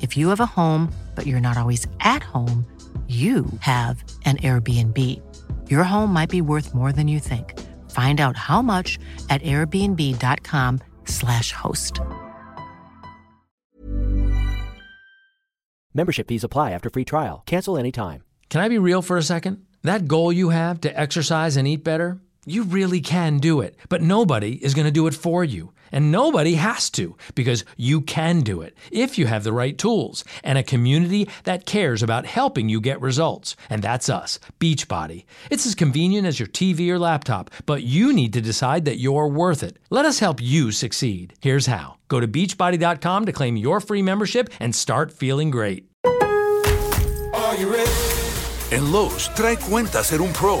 If you have a home, but you're not always at home, you have an Airbnb. Your home might be worth more than you think. Find out how much at airbnb.com/slash host. Membership fees apply after free trial. Cancel anytime. Can I be real for a second? That goal you have to exercise and eat better, you really can do it, but nobody is going to do it for you. And nobody has to because you can do it if you have the right tools and a community that cares about helping you get results. And that's us, Beachbody. It's as convenient as your TV or laptop, but you need to decide that you're worth it. Let us help you succeed. Here's how go to beachbody.com to claim your free membership and start feeling great. En Lowe's, trae cuenta ser un pro.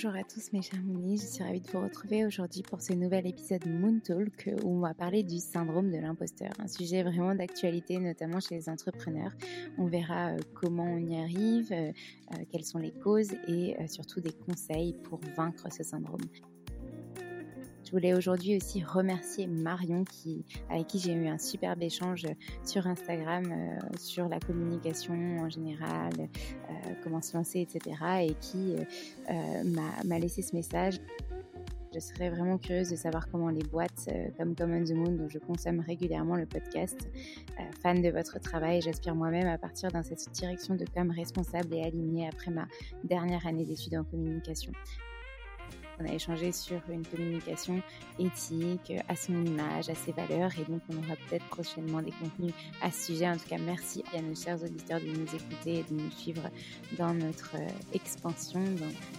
Bonjour à tous mes chers Moonies, je suis ravie de vous retrouver aujourd'hui pour ce nouvel épisode Moon Talk où on va parler du syndrome de l'imposteur, un sujet vraiment d'actualité notamment chez les entrepreneurs. On verra euh, comment on y arrive, euh, euh, quelles sont les causes et surtout des conseils pour vaincre ce syndrome. Je voulais aujourd'hui aussi remercier Marion avec qui j'ai eu un superbe échange sur Instagram euh, sur la communication en général, euh, comment se lancer, etc. et qui euh, m'a laissé ce message. Je serais vraiment curieuse de savoir comment les boîtes comme Common the Moon, dont je consomme régulièrement le podcast, fan de votre travail, j'aspire moi-même à partir dans cette direction de com responsable et alignée après ma dernière année d'études en communication. On a échangé sur une communication éthique, à son image, à ses valeurs, et donc on aura peut-être prochainement des contenus à ce sujet. En tout cas, merci à nos chers auditeurs de nous écouter et de nous suivre dans notre euh, expansion,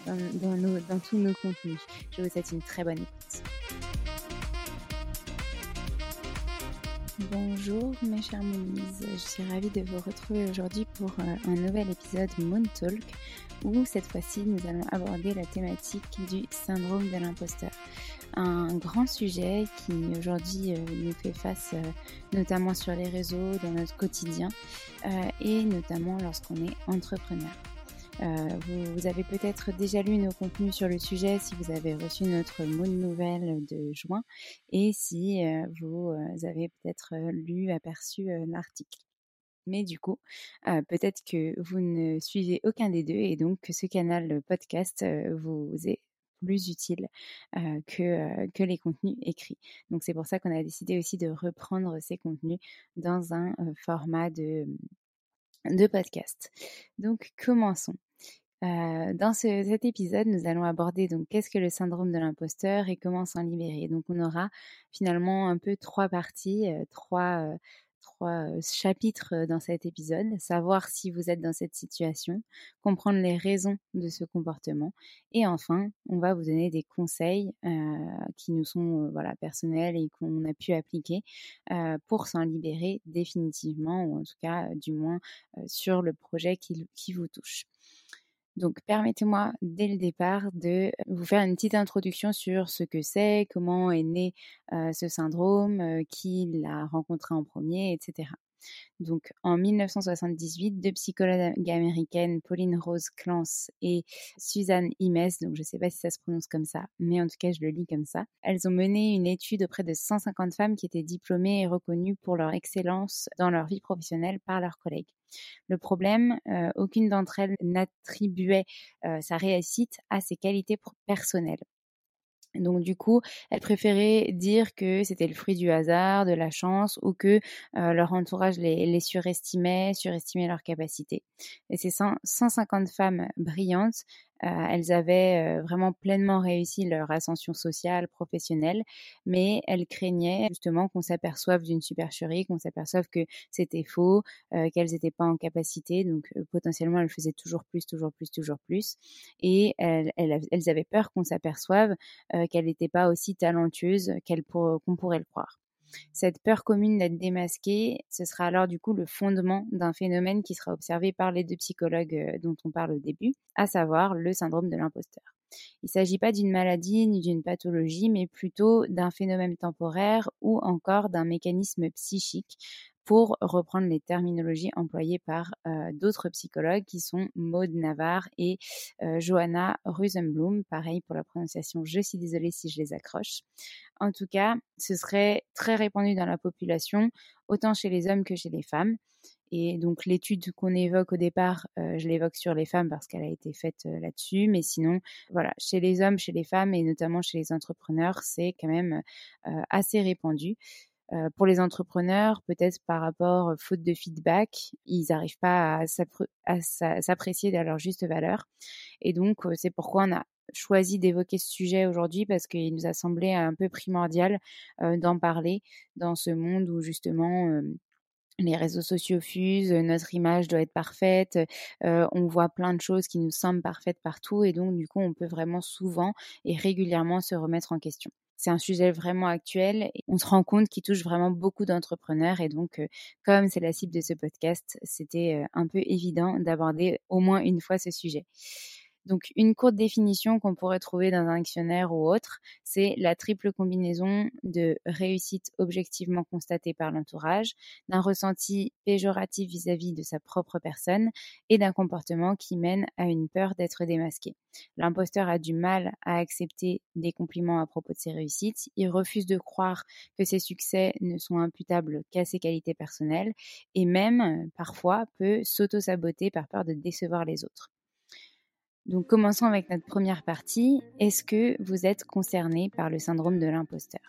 dans, tous nos contenus. Je vous souhaite une très bonne écoute. Bonjour mes chers Moonies, je suis ravie de vous retrouver aujourd'hui pour euh, un nouvel épisode Moon Talk où cette fois-ci nous allons aborder la thématique du syndrome de l'imposteur. Un grand sujet qui aujourd'hui euh, nous fait face euh, notamment sur les réseaux, dans notre quotidien et notamment lorsqu'on est entrepreneur. Euh, vous, avez peut-être déjà lu nos contenus sur le sujet si vous avez reçu notre Moon Nouvelle de juin et si euh, vous euh, avez peut-être lu, aperçu l'article. Mais du coup, peut-être que vous ne suivez aucun des deux et donc que ce canal podcast vous est plus utile que, que les contenus écrits. Donc c'est pour ça qu'on a décidé aussi de reprendre ces contenus dans un format de, de podcast. Donc commençons. Euh, dans cet épisode, nous allons aborder donc qu'est-ce que le syndrome de l'imposteur et comment s'en libérer. Donc on aura finalement un peu trois parties, euh, trois, euh, trois chapitres dans cet épisode. Savoir si vous êtes dans cette situation, comprendre les raisons de ce comportement et enfin, on va vous donner des conseils qui nous sont voilà personnels et qu'on a pu appliquer pour s'en libérer définitivement ou en tout cas du moins sur le projet qui, qui vous touche. Donc, permettez-moi dès le départ de vous faire une petite introduction sur ce que c'est, comment est né ce syndrome, qui l'a rencontré en premier, etc. Donc en 1978, deux psychologues américaines, Pauline Rose Clance et Suzanne Imes, donc je ne sais pas si ça se prononce comme ça, mais en tout cas je le lis comme ça, elles ont mené une étude auprès de 150 femmes qui étaient diplômées et reconnues pour leur excellence dans leur vie professionnelle par leurs collègues. Le problème, euh, aucune d'entre elles n'attribuait euh, sa réussite à ses qualités personnelles. Donc du coup, elles préféraient dire que c'était le fruit du hasard, de la chance, ou que leur entourage les, surestimait, surestimait leurs capacités. Et ces 150 femmes brillantes euh, elles avaient euh, vraiment pleinement réussi leur ascension sociale, professionnelle, mais elles craignaient justement qu'on s'aperçoive d'une supercherie, qu'on s'aperçoive que c'était faux, euh, qu'elles n'étaient pas en capacité, donc potentiellement elles faisaient toujours plus, toujours plus, toujours plus, et elles, elles avaient peur qu'on s'aperçoive qu'elles n'étaient pas aussi talentueuses qu'on pourrait le croire. Cette peur commune d'être démasquée, ce sera alors du coup le fondement d'un phénomène qui sera observé par les deux psychologues euh, dont on parle au début, à savoir le syndrome de l'imposteur. Il ne s'agit pas d'une maladie ni d'une pathologie, mais plutôt d'un phénomène temporaire ou encore d'un mécanisme psychique pour reprendre les terminologies employées par euh, d'autres psychologues qui sont Maud Navarre et euh, Johanna Rusenblum. Pareil pour la prononciation, je suis désolée si je les accroche. En tout cas, ce serait très répandu dans la population, autant chez les hommes que chez les femmes. Et donc l'étude qu'on évoque au départ, euh, je l'évoque sur les femmes parce qu'elle a été faite là-dessus, mais sinon, voilà, chez les hommes, chez les femmes et notamment chez les entrepreneurs, c'est quand même assez répandu. Euh, pour les entrepreneurs, peut-être par rapport faute de feedback, ils n'arrivent pas à s'apprécier à leur juste valeur. Et donc, c'est pourquoi on a choisi d'évoquer ce sujet aujourd'hui parce qu'il nous a semblé un peu primordial d'en parler dans ce monde où justement les réseaux sociaux fusent, notre image doit être parfaite, on voit plein de choses qui nous semblent parfaites partout et donc du coup on peut vraiment souvent et régulièrement se remettre en question c'est un sujet vraiment actuel. On se rend compte qu'il touche vraiment beaucoup d'entrepreneurs. Et donc, euh, comme c'est la cible de ce podcast, c'était euh, un peu évident d'aborder au moins une fois ce sujet. Donc, une courte définition qu'on pourrait trouver dans un dictionnaire ou autre, c'est la triple combinaison de réussite objectivement constatée par l'entourage, d'un ressenti péjoratif vis-à-vis de sa propre personne et d'un comportement qui mène à une peur d'être démasqué. L'imposteur a du mal à accepter des compliments à propos de ses réussites, il refuse de croire que ses succès ne sont imputables qu'à ses qualités personnelles et même, parfois, peut s'auto-saboter par peur de décevoir les autres. Donc commençons avec notre première partie. Est-ce que vous êtes concerné par le syndrome de l'imposteur?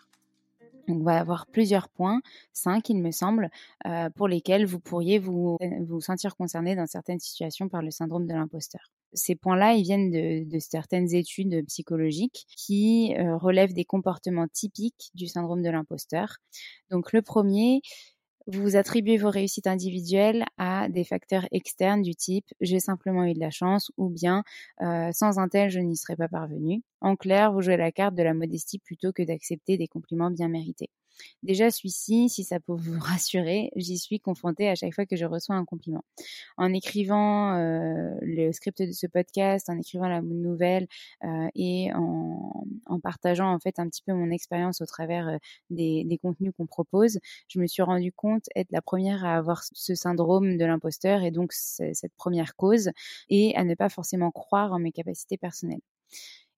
On va avoir plusieurs points, cinq il me semble, euh, pour lesquels vous pourriez vous, vous sentir concerné dans certaines situations par le syndrome de l'imposteur. Ces points-là, ils viennent de, certaines études psychologiques qui euh, relèvent des comportements typiques du syndrome de l'imposteur. Donc le premier, vous attribuez vos réussites individuelles à des facteurs externes du type j'ai simplement eu de la chance ou bien euh, sans un tel je n'y serais pas parvenu. En clair, vous jouez la carte de la modestie plutôt que d'accepter des compliments bien mérités. Déjà, celui-ci, si ça peut vous rassurer, j'y suis confrontée à chaque fois que je reçois un compliment. En écrivant euh, le script de ce podcast, en écrivant la nouvelle euh, et en, partageant en fait un petit peu mon expérience au travers euh, des, des, contenus qu'on propose, je me suis rendu compte être la première à avoir ce syndrome de l'imposteur et donc cette première cause et à ne pas forcément croire en mes capacités personnelles.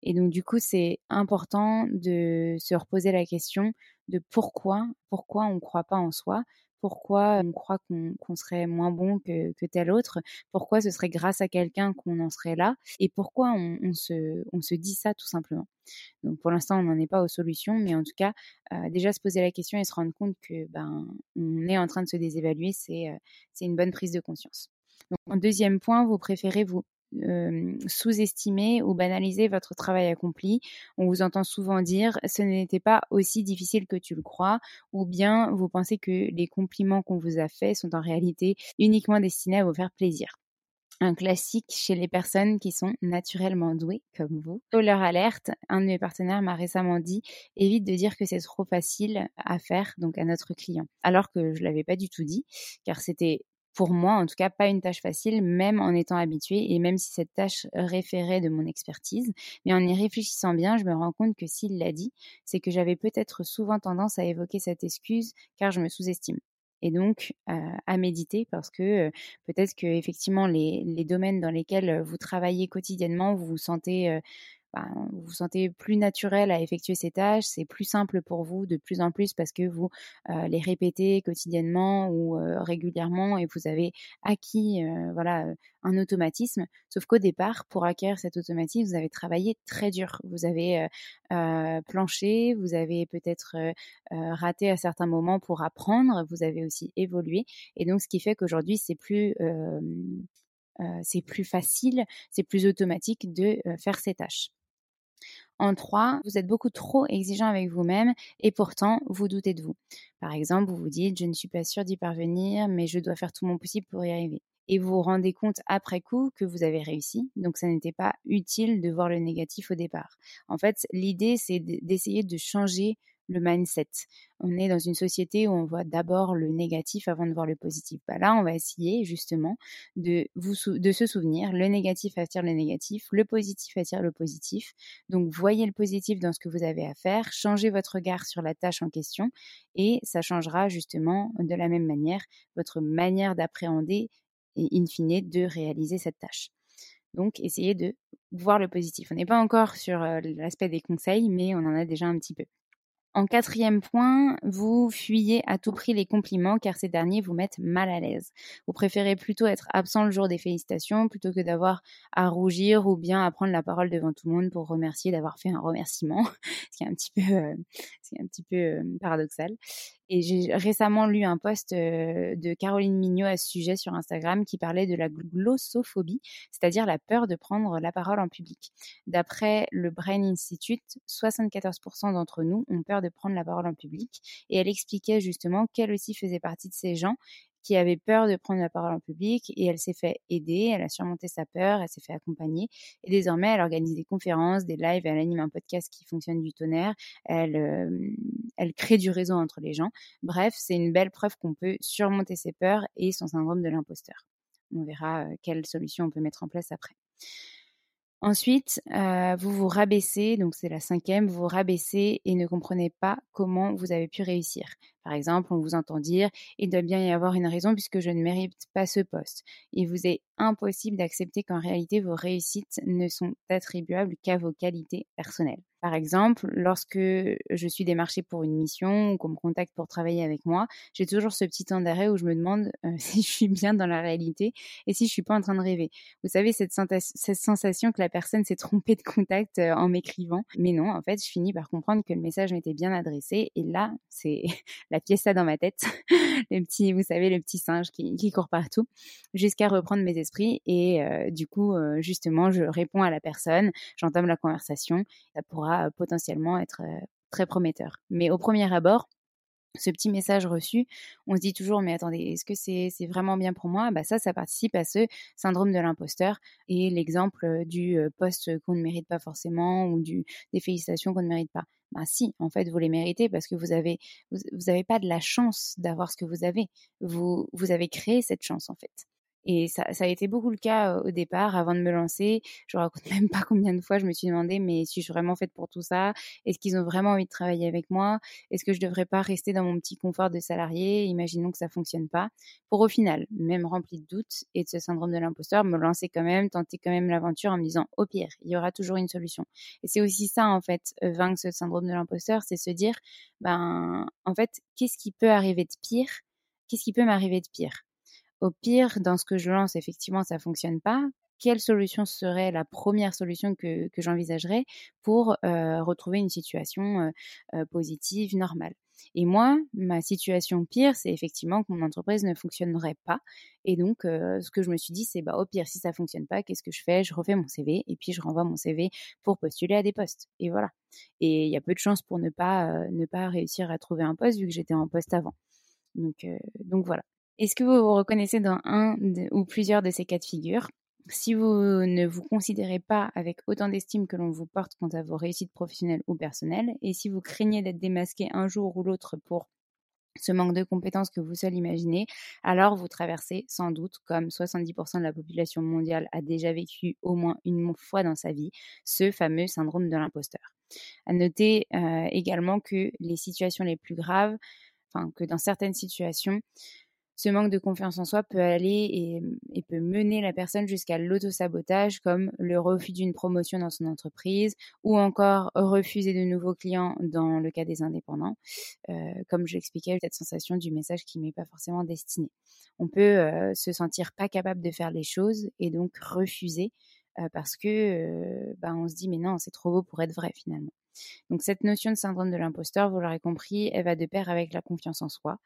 Et donc, du coup, c'est important de se reposer la question de pourquoi, pourquoi on ne croit pas en soi, pourquoi on croit qu'on serait moins bon que, tel autre, pourquoi ce serait grâce à quelqu'un qu'on en serait là, et pourquoi on, se, dit ça tout simplement. Donc pour l'instant, on n'en est pas aux solutions, mais en tout cas, euh, déjà se poser la question et se rendre compte que ben on est en train de se désévaluer, c'est euh, une bonne prise de conscience. Donc, en deuxième point, vous préférez vous sous-estimer ou banaliser votre travail accompli. On vous entend souvent dire ce n'était pas aussi difficile que tu le crois, ou bien vous pensez que les compliments qu'on vous a faits sont en réalité uniquement destinés à vous faire plaisir un classique chez les personnes qui sont naturellement douées comme vous. Au leur alerte, un de mes partenaires m'a récemment dit évite de dire que c'est trop facile à faire donc à notre client. Alors que je l'avais pas du tout dit car c'était pour moi, en tout cas, pas une tâche facile, même en étant habituée et même si cette tâche référait de mon expertise. Mais en y réfléchissant bien, je me rends compte que s'il l'a dit, c'est que j'avais peut-être souvent tendance à évoquer cette excuse car je me sous-estime. Et donc euh, à méditer parce que euh, peut-être que effectivement les, domaines dans lesquels vous travaillez quotidiennement, vous vous sentez euh, vous vous sentez plus naturel à effectuer ces tâches, c'est plus simple pour vous de plus en plus parce que vous euh, les répétez quotidiennement ou euh, régulièrement et vous avez acquis euh, voilà un automatisme. Sauf qu'au départ, pour acquérir cet automatisme, vous avez travaillé très dur. Vous avez planché, vous avez peut-être raté à certains moments pour apprendre, vous avez aussi évolué et donc ce qui fait qu'aujourd'hui c'est plus c'est plus facile, c'est plus automatique de faire ces tâches. En trois, vous êtes beaucoup trop exigeant avec vous-même et pourtant vous doutez de vous. Par exemple, vous vous dites je ne suis pas sûr d'y parvenir, mais je dois faire tout mon possible pour y arriver. Et vous vous rendez compte après coup que vous avez réussi, donc ça n'était pas utile de voir le négatif au départ. En fait, l'idée c'est d'essayer de changer le mindset. On est dans une société où on voit d'abord le négatif avant de voir le positif. Bah là, on va essayer justement de, vous, de se souvenir, le négatif attire le négatif, le positif attire le positif. Donc, voyez le positif dans ce que vous avez à faire, changez votre regard sur la tâche en question et ça changera justement de la même manière votre manière d'appréhender et in fine de réaliser cette tâche. Donc, essayez de voir le positif. On n'est pas encore sur euh, l'aspect des conseils, mais on en a déjà un petit peu. En quatrième point, vous fuyez à tout prix les compliments car ces derniers vous mettent mal à l'aise. Vous préférez plutôt être absent le jour des félicitations plutôt que d'avoir à rougir ou bien à prendre la parole devant tout le monde pour remercier d'avoir fait un remerciement, ce qui est un petit peu, euh, euh, paradoxal. Et j'ai récemment lu un post euh, de Caroline Mignot à ce sujet sur Instagram qui parlait de la glossophobie, c'est-à-dire la peur de prendre la parole en public. D'après le Brain Institute, 74% d'entre nous ont peur de prendre la parole en public. Et elle expliquait justement qu'elle aussi faisait partie de ces gens qui avait peur de prendre la parole en public et elle s'est fait aider, elle a surmonté sa peur, elle s'est fait accompagner et désormais elle organise des conférences, des lives, elle anime un podcast qui fonctionne du tonnerre, elle, euh, elle crée du réseau entre les gens. Bref, c'est une belle preuve qu'on peut surmonter ses peurs et son syndrome de l'imposteur. On verra euh, quelle solution on peut mettre en place après. Ensuite, euh, vous vous rabaissez, donc c'est la cinquième, vous vous rabaissez et ne comprenez pas comment vous avez pu réussir. Par exemple, on vous entend dire il doit bien y avoir une raison puisque je ne mérite pas ce poste. Il vous est impossible d'accepter qu'en réalité vos réussites ne sont attribuables qu'à vos qualités personnelles. Par exemple, lorsque je suis démarchée pour une mission ou qu'on me contacte pour travailler avec moi, j'ai toujours ce petit temps d'arrêt où je me demande euh, si je suis bien dans la réalité et si je suis pas en train de rêver. Vous savez, cette, cette sensation que la personne s'est trompée de contact euh, en m'écrivant. Mais non, en fait, je finis par comprendre que le message m'était bien adressé. Et là, c'est la pièce dans ma tête. le petit, vous savez, le petit singe qui, qui court partout jusqu'à reprendre mes esprits. Et euh, du coup, justement, je réponds à la personne, j'entame la conversation. Ça pourra potentiellement être très prometteur. Mais au premier abord, ce petit message reçu, on se dit toujours mais attendez, est-ce que c'est vraiment bien pour moi? Bah ça, ça participe à ce syndrome de l'imposteur et l'exemple du poste qu'on ne mérite pas forcément ou du des félicitations qu'on ne mérite pas. Bah si, en fait, vous les méritez parce que vous avez vous, vous pas de la chance d'avoir ce que vous avez. Vous vous avez créé cette chance en fait. Et ça, ça, a été beaucoup le cas au départ, avant de me lancer. Je raconte même pas combien de fois je me suis demandé, mais suis-je vraiment faite pour tout ça? Est-ce qu'ils ont vraiment envie de travailler avec moi? Est-ce que je devrais pas rester dans mon petit confort de salarié? Imaginons que ça fonctionne pas. Pour au final, même rempli de doutes et de ce syndrome de l'imposteur, me lancer quand même, tenter quand même l'aventure en me disant, au pire, il y aura toujours une solution. Et c'est aussi ça, en fait, vaincre ce syndrome de l'imposteur, c'est se dire, ben, en fait, qu'est-ce qui peut arriver de pire? Qu'est-ce qui peut m'arriver de pire? Au pire, dans ce que je lance, effectivement, ça fonctionne pas. Quelle solution serait la première solution que, j'envisagerais pour euh, retrouver une situation euh, euh, positive, normale? Et moi, ma situation pire, c'est effectivement que mon entreprise ne fonctionnerait pas. Et donc, ce que je me suis dit, c'est bah, au pire, si ça fonctionne pas, qu'est-ce que je fais? Je refais mon CV et puis je renvoie mon CV pour postuler à des postes. Et voilà. Et il y a peu de chances pour ne pas, ne pas réussir à trouver un poste vu que j'étais en poste avant. Donc voilà. Est-ce que vous vous reconnaissez dans un ou plusieurs de ces cas de figure? Si vous ne vous considérez pas avec autant d'estime que l'on vous porte quant à vos réussites professionnelles ou personnelles, et si vous craignez d'être démasqué un jour ou l'autre pour ce manque de compétences que vous seul imaginez, alors vous traversez sans doute, comme 70% de la population mondiale a déjà vécu au moins une fois dans sa vie, ce fameux syndrome de l'imposteur. À noter euh, également que les situations les plus graves, enfin que dans certaines situations, ce manque de confiance en soi peut aller et, peut mener la personne jusqu'à l'autosabotage, comme le refus d'une promotion dans son entreprise, ou encore refuser de nouveaux clients dans le cas des indépendants, euh, comme je l'expliquais, cette sensation du message qui m'est pas forcément destiné. On peut euh, se sentir pas capable de faire les choses et donc refuser euh, parce que bah, on se dit mais non c'est trop beau pour être vrai finalement. Donc cette notion de syndrome de l'imposteur, vous l'aurez compris, elle va de pair avec la confiance en soi.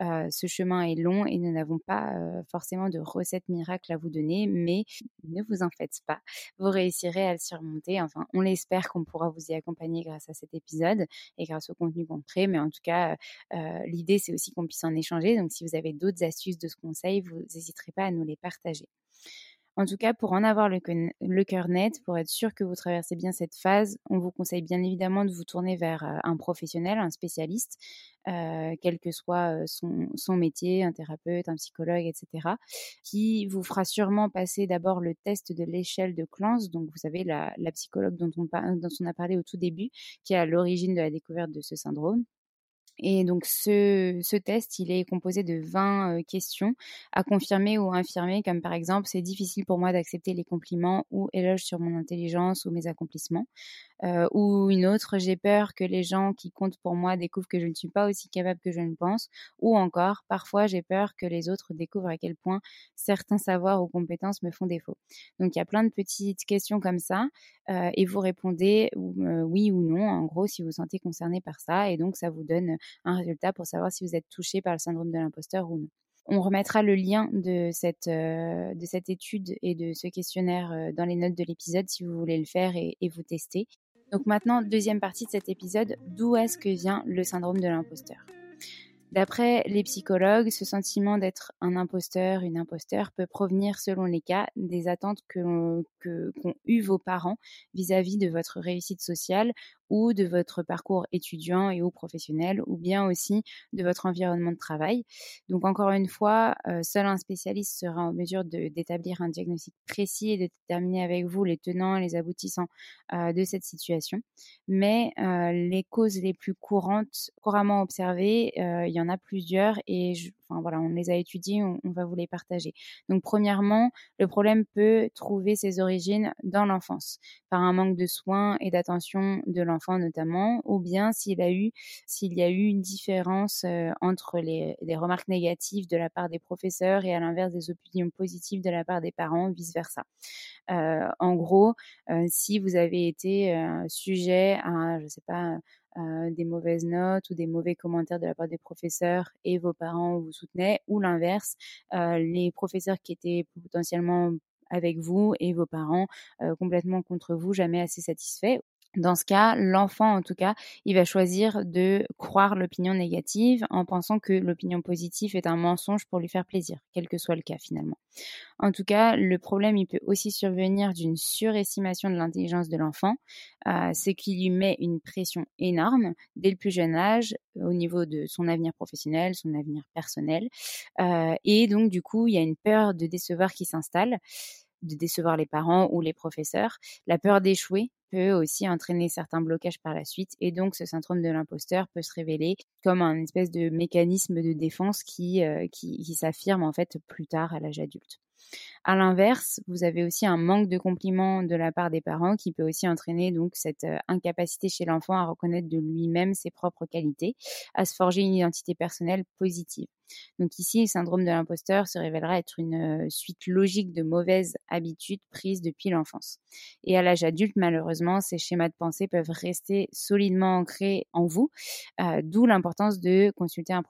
Euh, ce chemin est long et nous n'avons pas euh, forcément de recette miracle à vous donner, mais ne vous en faites pas, vous réussirez à le surmonter. Enfin, on l'espère qu'on pourra vous y accompagner grâce à cet épisode et grâce au contenu qu'on crée, mais en tout cas, euh, l'idée c'est aussi qu'on puisse en échanger. Donc si vous avez d'autres astuces de ce conseil, vous n'hésiterez pas à nous les partager. En tout cas, pour en avoir le, cœur net, pour être sûr que vous traversez bien cette phase, on vous conseille bien évidemment de vous tourner vers euh, un professionnel, un spécialiste, euh, quel que soit euh, son, métier, un thérapeute, un psychologue, etc., qui vous fera sûrement passer d'abord le test de l'échelle de Clance, donc vous savez, la, psychologue dont on, dont on a parlé au tout début, qui est à l'origine de la découverte de ce syndrome. Et donc ce, test, il est composé de 20 euh, questions à confirmer ou infirmer, comme par exemple, c'est difficile pour moi d'accepter les compliments ou éloges sur mon intelligence ou mes accomplissements. Ou une autre, j'ai peur que les gens qui comptent pour moi découvrent que je ne suis pas aussi capable que je ne pense, ou encore, parfois j'ai peur que les autres découvrent à quel point certains savoirs ou compétences me font défaut. Donc il y a plein de petites questions comme ça, et vous répondez oui ou non, en gros, si vous vous sentez concerné par ça, et donc ça vous donne un résultat pour savoir si vous êtes touché par le syndrome de l'imposteur ou non. On remettra le lien de cette, cette étude et de ce questionnaire dans les notes de l'épisode si vous voulez le faire et, vous tester. Donc maintenant, deuxième partie de cet épisode, d'où est-ce que vient le syndrome de l'imposteur? D'après les psychologues, ce sentiment d'être un imposteur, une imposteur peut provenir, selon les cas, des attentes qu'ont que, eu vos parents vis-à-vis de votre réussite sociale ou de votre parcours étudiant et ou professionnel, ou bien aussi de votre environnement de travail. Donc encore une fois, euh, seul un spécialiste sera en mesure d'établir un diagnostic précis et de déterminer avec vous les tenants et les aboutissants euh, de cette situation. Mais euh, les causes les plus courantes, couramment observées, il y en a plusieurs et enfin voilà, on les a étudiées, on, on va vous les partager. Donc premièrement, le problème peut trouver ses origines dans l'enfance, par un manque de soins et d'attention de l'enfant notamment, ou bien s'il a eu, s'il y a eu une différence entre les, remarques négatives de la part des professeurs et à l'inverse des opinions positives de la part des parents, vice versa. en gros, si vous avez été sujet à, je sais pas, euh, des mauvaises notes ou des mauvais commentaires de la part des professeurs et vos parents vous soutenaient, ou l'inverse, euh, les professeurs qui étaient potentiellement avec vous et vos parents euh, complètement contre vous, jamais assez satisfaits dans ce cas, l'enfant, en tout cas, il va choisir de croire l'opinion négative en pensant que l'opinion positive est un mensonge pour lui faire plaisir, quel que soit le cas finalement. En tout cas, le problème, il peut aussi survenir d'une surestimation de l'intelligence de l'enfant, euh, ce qui lui met une pression énorme dès le plus jeune âge au niveau de son avenir professionnel, son avenir personnel. Euh, et donc, du coup, il y a une peur de décevoir qui s'installe de décevoir les parents ou les professeurs. La peur d'échouer peut aussi entraîner certains blocages par la suite et donc ce syndrome de l'imposteur peut se révéler comme un espèce de mécanisme de défense qui, euh, qui, qui s'affirme en fait plus tard à l'âge adulte. À l'inverse, vous avez aussi un manque de compliments de la part des parents qui peut aussi entraîner donc cette euh, incapacité chez l'enfant à reconnaître de lui-même ses propres qualités, à se forger une identité personnelle positive. Donc ici, le syndrome de l'imposteur se révélera être une euh, suite logique de mauvaises habitudes prises depuis l'enfance. Et à l'âge adulte, malheureusement, ces schémas de pensée peuvent rester solidement ancrés en vous, euh, d'où l'importance de consulter un,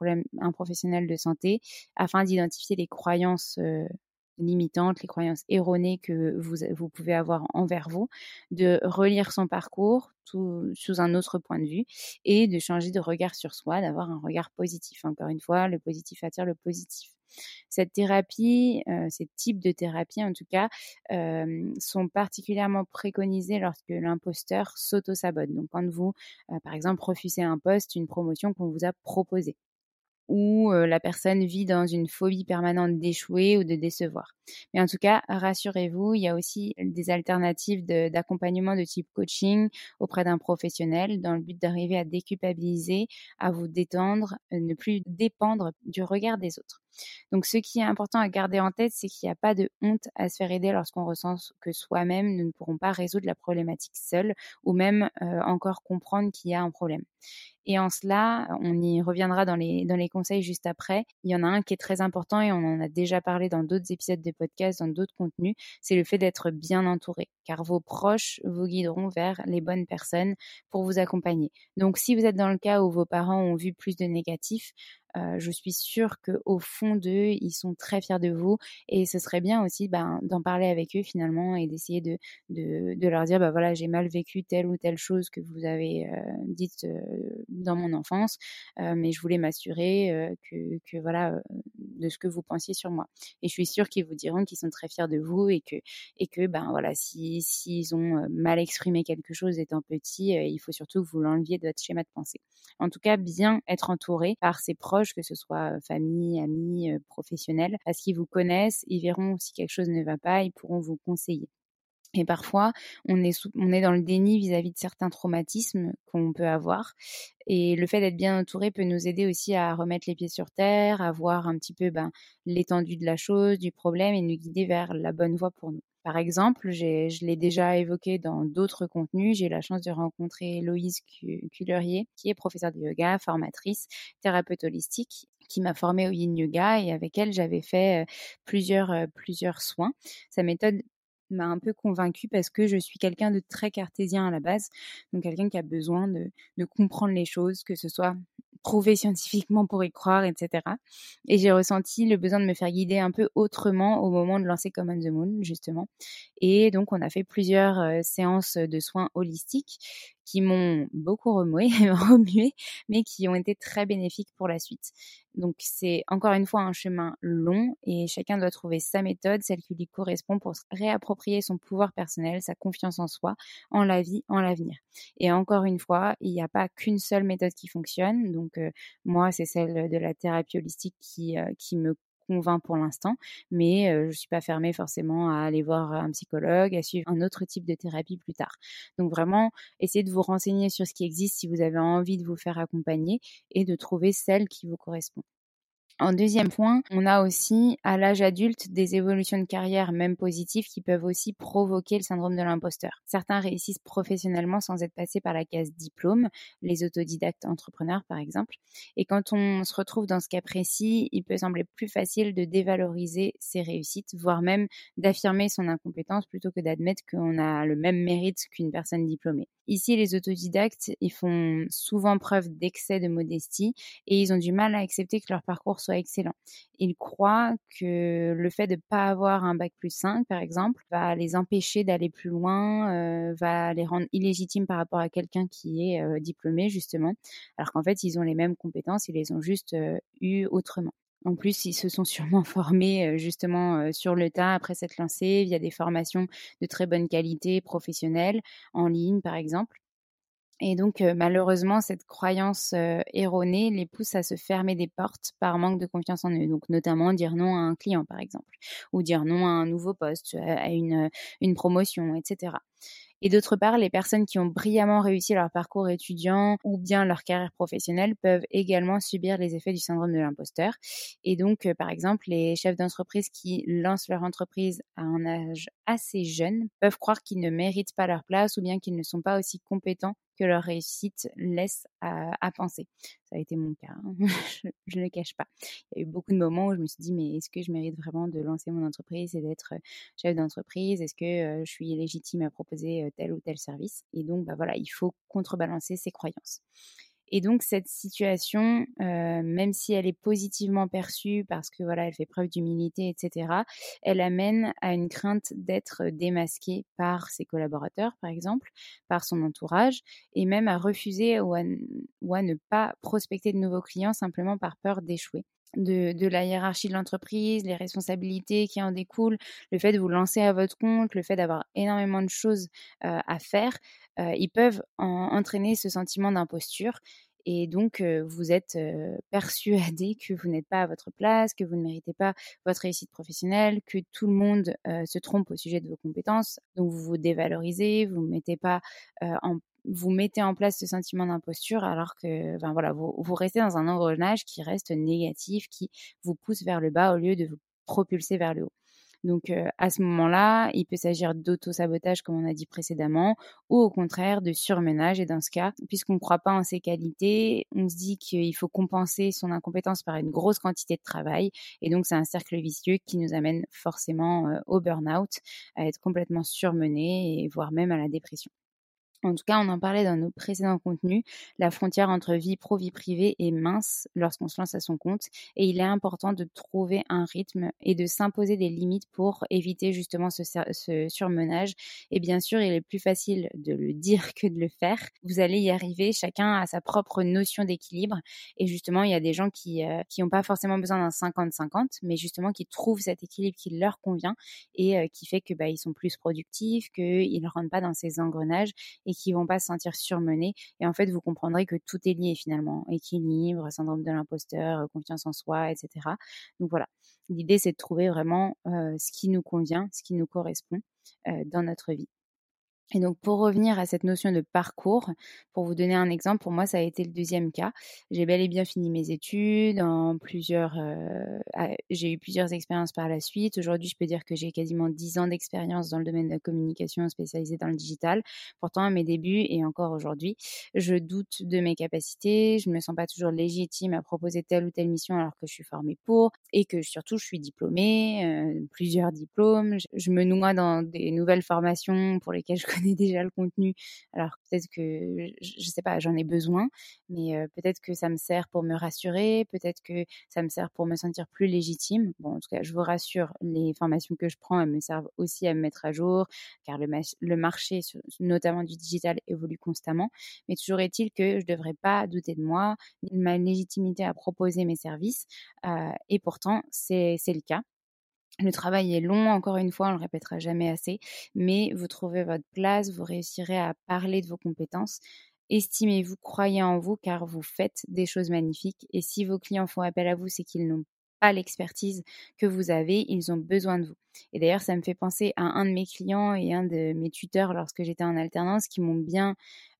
professionnel de santé afin d'identifier les croyances limitantes, les croyances erronées que vous, pouvez avoir envers vous, de relire son parcours sous un autre point de vue et de changer de regard sur soi, d'avoir un regard positif. Encore une fois, le positif attire le positif. Cette thérapie, euh, ces types de thérapie en tout cas, euh, sont particulièrement préconisés lorsque l'imposteur s'auto-sabote. Donc quand vous, euh, par exemple, refusez un poste, une promotion qu'on vous a proposée où la personne vit dans une phobie permanente d'échouer ou de décevoir. Mais en tout cas, rassurez-vous, il y a aussi des alternatives d'accompagnement de, type coaching auprès d'un professionnel dans le but d'arriver à déculpabiliser, à vous détendre, ne plus dépendre du regard des autres. Donc, ce qui est important à garder en tête, c'est qu'il n'y a pas de honte à se faire aider lorsqu'on ressent que soi-même, nous ne pourrons pas résoudre la problématique seule ou même encore comprendre qu'il y a un problème. Et en cela, on y reviendra dans les, dans les conseils juste après. Il y en a un qui est très important et on en a déjà parlé dans d'autres épisodes de podcast, dans d'autres contenus, c'est le fait d'être bien entouré, car vos proches vous guideront vers les bonnes personnes pour vous accompagner. Donc si vous êtes dans le cas où vos parents ont vu plus de négatifs, euh, je suis sûre qu'au fond d'eux, ils sont très fiers de vous et ce serait bien aussi ben, d'en parler avec eux finalement et d'essayer de, de, de, leur dire bah voilà j'ai mal vécu telle ou telle chose que vous avez euh, dite euh, dans mon enfance, mais je voulais m'assurer que, que, voilà de ce que vous pensiez sur moi. Et je suis sûre qu'ils vous diront qu'ils sont très fiers de vous et que et que ben voilà si s'ils ont mal exprimé quelque chose étant petit, il faut surtout que vous l'enleviez de votre schéma de pensée. En tout cas, bien être entouré par ses proches que ce soit famille, amis, professionnels, parce qu'ils vous connaissent, ils verront si quelque chose ne va pas, ils pourront vous conseiller. Et parfois, on est, dans le déni vis-à-vis de certains traumatismes qu'on peut avoir. Et le fait d'être bien entouré peut nous aider aussi à remettre les pieds sur terre, à voir un petit peu ben, l'étendue de la chose, du problème et nous guider vers la bonne voie pour nous. Par exemple, je l'ai déjà évoqué dans d'autres contenus, j'ai eu la chance de rencontrer Loïse Cullerier, qui est professeure de yoga, formatrice, thérapeute holistique, qui m'a formée au yin yoga et avec elle, j'avais fait plusieurs, plusieurs soins. Sa méthode m'a un peu convaincue parce que je suis quelqu'un de très cartésien à la base, donc quelqu'un qui a besoin de, de comprendre les choses, que ce soit prouvé scientifiquement pour y croire, etc. Et j'ai ressenti le besoin de me faire guider un peu autrement au moment de lancer Common the Moon, justement. Et donc, on a fait plusieurs euh, séances de soins holistiques qui m'ont beaucoup remué, remué, mais qui ont été très bénéfiques pour la suite. Donc c'est encore une fois un chemin long et chacun doit trouver sa méthode, celle qui lui correspond pour réapproprier son pouvoir personnel, sa confiance en soi, en la vie, en l'avenir. Et encore une fois, il n'y a pas qu'une seule méthode qui fonctionne. Donc euh, moi, c'est celle de la thérapie holistique qui, euh, qui me convainc pour l'instant, mais je ne suis pas fermée forcément à aller voir un psychologue, à suivre un autre type de thérapie plus tard. Donc vraiment, essayez de vous renseigner sur ce qui existe si vous avez envie de vous faire accompagner et de trouver celle qui vous correspond. En deuxième point, on a aussi à l'âge adulte des évolutions de carrière même positives qui peuvent aussi provoquer le syndrome de l'imposteur. Certains réussissent professionnellement sans être passés par la case diplôme, les autodidactes entrepreneurs par exemple. Et quand on se retrouve dans ce cas précis, il peut sembler plus facile de dévaloriser ses réussites, voire même d'affirmer son incompétence plutôt que d'admettre qu'on a le même mérite qu'une personne diplômée. Ici, les autodidactes, ils font souvent preuve d'excès de modestie et ils ont du mal à accepter que leur parcours soit excellent. Ils croient que le fait de ne pas avoir un bac plus 5, par exemple, va les empêcher d'aller plus loin, euh, va les rendre illégitimes par rapport à quelqu'un qui est euh, diplômé, justement, alors qu'en fait, ils ont les mêmes compétences, ils les ont juste euh, eues autrement. En plus, ils se sont sûrement formés justement sur le tas après s'être lancés via des formations de très bonne qualité professionnelle, en ligne par exemple. Et donc, malheureusement, cette croyance erronée les pousse à se fermer des portes par manque de confiance en eux. Donc, notamment dire non à un client, par exemple, ou dire non à un nouveau poste, à une, une promotion, etc. Et d'autre part, les personnes qui ont brillamment réussi leur parcours étudiant ou bien leur carrière professionnelle peuvent également subir les effets du syndrome de l'imposteur. Et donc, par exemple, les chefs d'entreprise qui lancent leur entreprise à un âge assez jeune peuvent croire qu'ils ne méritent pas leur place ou bien qu'ils ne sont pas aussi compétents leur réussite laisse à, penser. Ça a été mon cas, hein. je ne le cache pas. Il y a eu beaucoup de moments où je me suis dit, mais est-ce que je mérite vraiment de lancer mon entreprise et d'être chef d'entreprise? Est-ce que je suis légitime à proposer tel ou tel service? Et donc, bah voilà, il faut contrebalancer ces croyances. Et donc cette situation, euh, même si elle est positivement perçue parce que voilà, elle fait preuve d'humilité, etc., elle amène à une crainte d'être démasquée par ses collaborateurs, par exemple, par son entourage, et même à refuser ou à, ne pas prospecter de nouveaux clients simplement par peur d'échouer. De, la hiérarchie de l'entreprise, les responsabilités qui en découlent, le fait de vous lancer à votre compte, le fait d'avoir énormément de choses à faire, ils peuvent entraîner ce sentiment d'imposture. Et donc, vous êtes persuadé que vous n'êtes pas à votre place, que vous ne méritez pas votre réussite professionnelle, que tout le monde se trompe au sujet de vos compétences. Donc, vous vous dévalorisez, vous mettez pas en vous mettez en place ce sentiment d'imposture alors que enfin voilà vous, vous restez dans un engrenage qui reste négatif qui vous pousse vers le bas au lieu de vous propulser vers le haut. Donc à ce moment-là, il peut s'agir d'auto-sabotage comme on a dit précédemment, ou au contraire de surmenage. Et dans ce cas, puisqu'on ne croit pas en ses qualités, on se dit qu'il faut compenser son incompétence par une grosse quantité de travail. Et donc c'est un cercle vicieux qui nous amène forcément au burn-out, à être complètement surmené et voire même à la dépression. En tout cas, on en parlait dans nos précédents contenus, la frontière entre vie pro, vie privée est mince lorsqu'on se lance à son compte et il est important de trouver un rythme et de s'imposer des limites pour éviter justement ce, surmenage. Et bien sûr, il est plus facile de le dire que de le faire. Vous allez y arriver, chacun a sa propre notion d'équilibre et justement, il y a des gens qui n'ont euh, pas forcément besoin d'un 50-50, mais justement qui trouvent cet équilibre qui leur convient et euh, qui fait que bah, ils sont plus productifs, qu'ils ne rentrent pas dans ces engrenages qui vont pas se sentir surmenés. Et en fait, vous comprendrez que tout est lié finalement. Équilibre, syndrome de l'imposteur, euh, confiance en soi, etc. Donc voilà. L'idée, c'est de trouver vraiment euh, ce qui nous convient, ce qui nous correspond euh, dans notre vie. Et donc, pour revenir à cette notion de parcours, pour vous donner un exemple, pour moi, ça a été le deuxième cas. J'ai bel et bien fini mes études, en plusieurs, euh, j'ai eu plusieurs expériences par la suite. Aujourd'hui, je peux dire que j'ai quasiment 10 ans d'expérience dans le domaine de la communication spécialisée dans le digital. Pourtant, à mes débuts et encore aujourd'hui, je doute de mes capacités, je ne me sens pas toujours légitime à proposer telle ou telle mission alors que je suis formée pour et que surtout, je suis diplômée, euh, plusieurs diplômes. Je, je me noie dans des nouvelles formations pour lesquelles je connais déjà le contenu. Alors peut-être que, je, sais pas, j'en ai besoin, mais peut-être que ça me sert pour me rassurer, peut-être que ça me sert pour me sentir plus légitime. Bon, en tout cas, je vous rassure, les formations que je prends, elles me servent aussi à me mettre à jour, car le, marché, notamment du digital, évolue constamment. Mais toujours est-il que je ne devrais pas douter de moi, de ma légitimité à proposer mes services. et pourtant, c'est le cas. Le travail est long, encore une fois, on le répétera jamais assez, mais vous trouvez votre place, vous réussirez à parler de vos compétences. Estimez-vous, croyez en vous, car vous faites des choses magnifiques. Et si vos clients font appel à vous, c'est qu'ils n'ont pas l'expertise que vous avez, ils ont besoin de vous. Et d'ailleurs, ça me fait penser à un de mes clients et un de mes tuteurs lorsque j'étais en alternance qui m'ont bien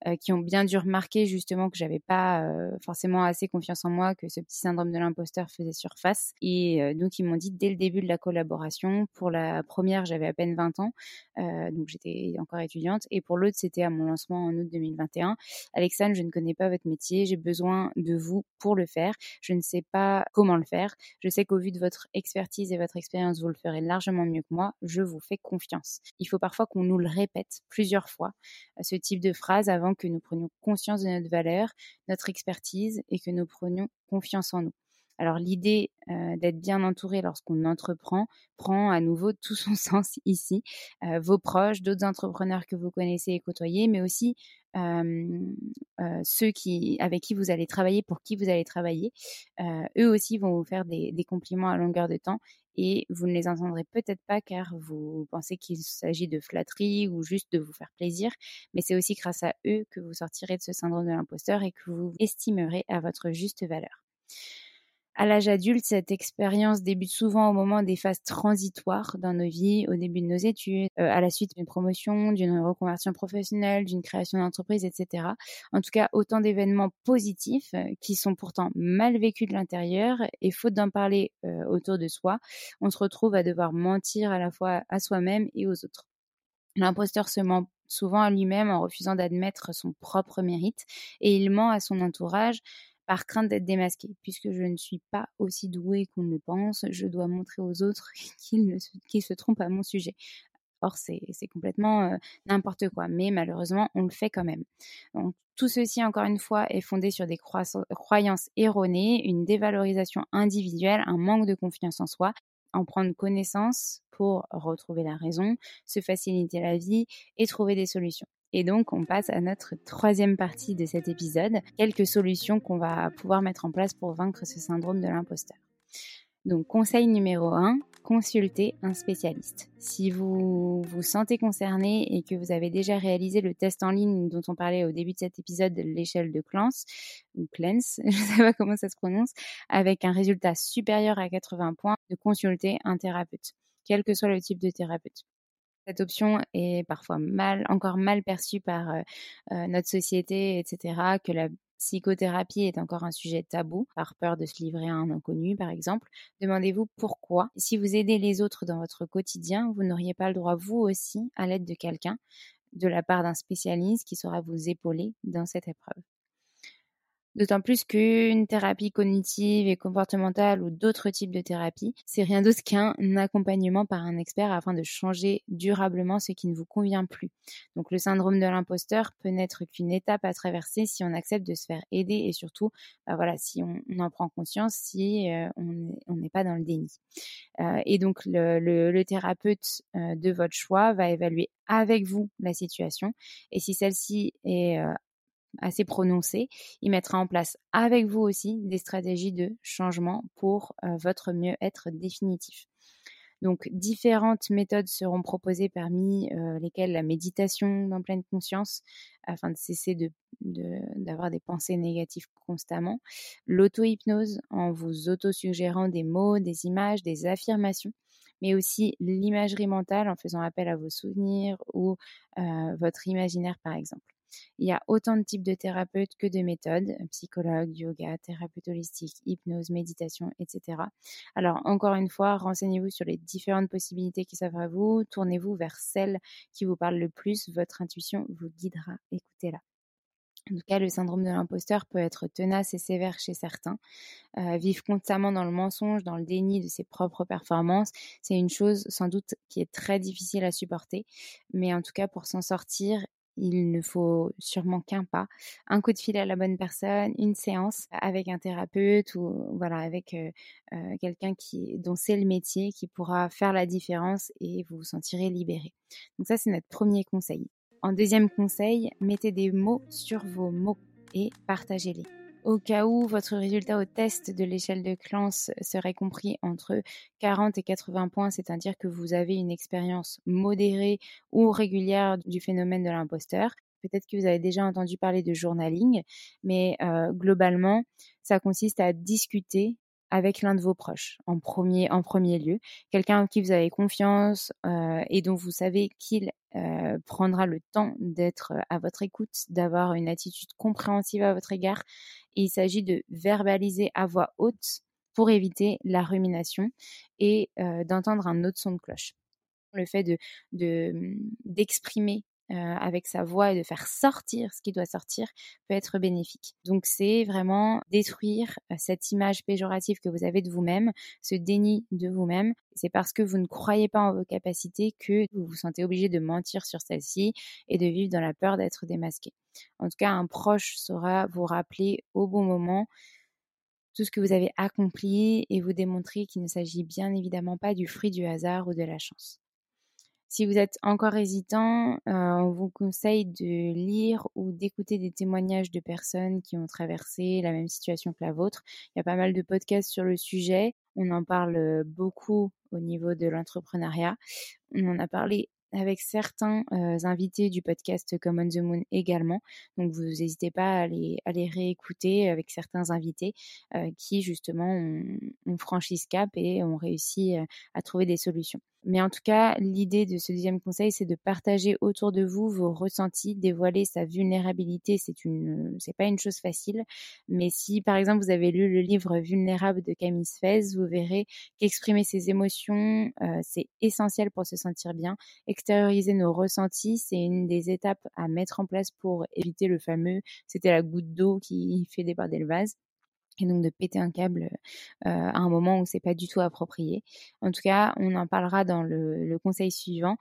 euh, qui ont bien dû remarquer justement que j'avais pas euh, forcément assez confiance en moi, que ce petit syndrome de l'imposteur faisait surface. Et euh, donc ils m'ont dit dès le début de la collaboration, pour la première j'avais à peine 20 ans, donc j'étais encore étudiante, et pour l'autre c'était à mon lancement en août 2021. Alexandre, je ne connais pas votre métier, j'ai besoin de vous pour le faire. Je ne sais pas comment le faire. Je sais qu'au vu de votre expertise et votre expérience, vous le ferez largement mieux que moi. Je vous fais confiance. Il faut parfois qu'on nous le répète plusieurs fois, ce type de phrase avant que nous prenions conscience de notre valeur, notre expertise et que nous prenions confiance en nous. Alors l'idée euh, d'être bien entouré lorsqu'on entreprend prend à nouveau tout son sens ici. Euh, vos proches, d'autres entrepreneurs que vous connaissez et côtoyez, mais aussi euh, ceux qui, avec qui vous allez travailler, pour qui vous allez travailler, eux aussi vont vous faire des, compliments à longueur de temps et vous ne les entendrez peut-être pas car vous pensez qu'il s'agit de flatterie ou juste de vous faire plaisir, mais c'est aussi grâce à eux que vous sortirez de ce syndrome de l'imposteur et que vous estimerez à votre juste valeur. À l'âge adulte, cette expérience débute souvent au moment des phases transitoires dans nos vies, au début de nos études, euh, à la suite d'une promotion, d'une reconversion professionnelle, d'une création d'entreprise, etc. En tout cas, autant d'événements positifs euh, qui sont pourtant mal vécus de l'intérieur et faute d'en parler euh, autour de soi, on se retrouve à devoir mentir à la fois à soi-même et aux autres. L'imposteur se ment souvent à lui-même en refusant d'admettre son propre mérite et il ment à son entourage par crainte d'être démasqué. Puisque je ne suis pas aussi douée qu'on le pense, je dois montrer aux autres qu'ils se trompent à mon sujet. Or, c'est complètement euh, n'importe quoi, mais malheureusement, on le fait quand même. Tout ceci, encore une fois, est fondé sur des croyances erronées, une dévalorisation individuelle, un manque de confiance en soi, en prendre connaissance pour retrouver la raison, se faciliter la vie et trouver des solutions. Et donc, on passe à notre troisième partie de cet épisode, quelques solutions qu'on va pouvoir mettre en place pour vaincre ce syndrome de l'imposteur. Donc, conseil numéro 1, consultez un spécialiste. Si vous vous sentez concerné et que vous avez déjà réalisé le test en ligne dont on parlait au début de cet épisode de l'échelle de Clance, ou Clance, je ne sais pas comment ça se prononce, avec un résultat supérieur à 80 points, de consulter un thérapeute, quel que soit le type de thérapeute. Cette option est parfois mal, encore mal perçue par euh, euh, notre société, etc., que la psychothérapie est encore un sujet tabou, par peur de se livrer à un inconnu, par exemple. Demandez-vous pourquoi. Si vous aidez les autres dans votre quotidien, vous n'auriez pas le droit, vous aussi, à l'aide de quelqu'un, de la part d'un spécialiste qui saura vous épauler dans cette épreuve. D'autant plus qu'une thérapie cognitive et comportementale ou d'autres types de thérapies, c'est rien d'autre qu'un accompagnement par un expert afin de changer durablement ce qui ne vous convient plus. Donc le syndrome de l'imposteur peut n'être qu'une étape à traverser si on accepte de se faire aider et surtout, bah voilà, si on, en prend conscience, si euh, on n'est pas dans le déni. Euh, et donc le, thérapeute euh, de votre choix va évaluer avec vous la situation et si celle-ci est assez prononcé, il mettra en place avec vous aussi des stratégies de changement pour euh, votre mieux-être définitif. Donc différentes méthodes seront proposées parmi euh, lesquelles la méditation dans pleine conscience afin de cesser d'avoir des pensées négatives constamment, l'auto-hypnose en vous auto-suggérant des mots, des images, des affirmations, mais aussi l'imagerie mentale en faisant appel à vos souvenirs ou euh, votre imaginaire par exemple. Il y a autant de types de thérapeutes que de méthodes, psychologue, yoga, thérapeute holistique, hypnose, méditation, etc. Alors, encore une fois, renseignez-vous sur les différentes possibilités qui s'offrent à vous, tournez-vous vers celle qui vous parle le plus, votre intuition vous guidera, écoutez-la. En tout cas, le syndrome de l'imposteur peut être tenace et sévère chez certains. Euh, vivre constamment dans le mensonge, dans le déni de ses propres performances, c'est une chose sans doute qui est très difficile à supporter. Mais en tout cas, pour s'en sortir il ne faut sûrement qu'un pas, un coup de fil à la bonne personne, une séance avec un thérapeute ou voilà avec euh, euh, quelqu'un qui dont c'est le métier qui pourra faire la différence et vous vous sentirez libéré. Donc ça c'est notre premier conseil. En deuxième conseil, mettez des mots sur vos mots et partagez-les. Au cas où votre résultat au test de l'échelle de Clance serait compris entre 40 et 80 points, c'est-à-dire que vous avez une expérience modérée ou régulière du phénomène de l'imposteur, peut-être que vous avez déjà entendu parler de journaling, mais euh, globalement, ça consiste à discuter avec l'un de vos proches en premier, en premier lieu, quelqu'un en qui vous avez confiance euh, et dont vous savez qu'il euh, prendra le temps d'être à votre écoute, d'avoir une attitude compréhensive à votre égard. il s'agit de verbaliser à voix haute pour éviter la rumination et d'entendre un autre son de cloche. Le fait de d'exprimer euh, avec sa voix et de faire sortir ce qui doit sortir peut être bénéfique. Donc c'est vraiment détruire euh, cette image péjorative que vous avez de vous-même, ce déni de vous-même. C'est parce que vous ne croyez pas en vos capacités que vous vous sentez obligé de mentir sur celle-ci et de vivre dans la peur d'être démasqué. En tout cas, un proche saura vous rappeler au bon moment tout ce que vous avez accompli et vous démontrer qu'il ne s'agit bien évidemment pas du fruit du hasard ou de la chance. Si vous êtes encore hésitant, euh, on vous conseille de lire ou d'écouter des témoignages de personnes qui ont traversé la même situation que la vôtre. Il y a pas mal de podcasts sur le sujet. On en parle beaucoup au niveau de l'entrepreneuriat. On en a parlé avec certains invités du podcast Come on the Moon également. Donc vous n'hésitez pas à les réécouter avec certains invités qui justement ont, franchi ce cap et ont réussi à trouver des solutions. Mais en tout cas, l'idée de ce deuxième conseil, c'est de partager autour de vous vos ressentis, dévoiler sa vulnérabilité. C'est une, c'est pas une chose facile. Mais si, par exemple, vous avez lu le livre Vulnérable de Camille Sfez, vous verrez qu'exprimer ses émotions, euh, c'est essentiel pour se sentir bien. Extérioriser nos ressentis, c'est une des étapes à mettre en place pour éviter le fameux, c'était la goutte d'eau qui fait déborder le vase et donc de péter un câble à un moment où c'est pas du tout approprié. En tout cas, on en parlera dans le, conseil suivant.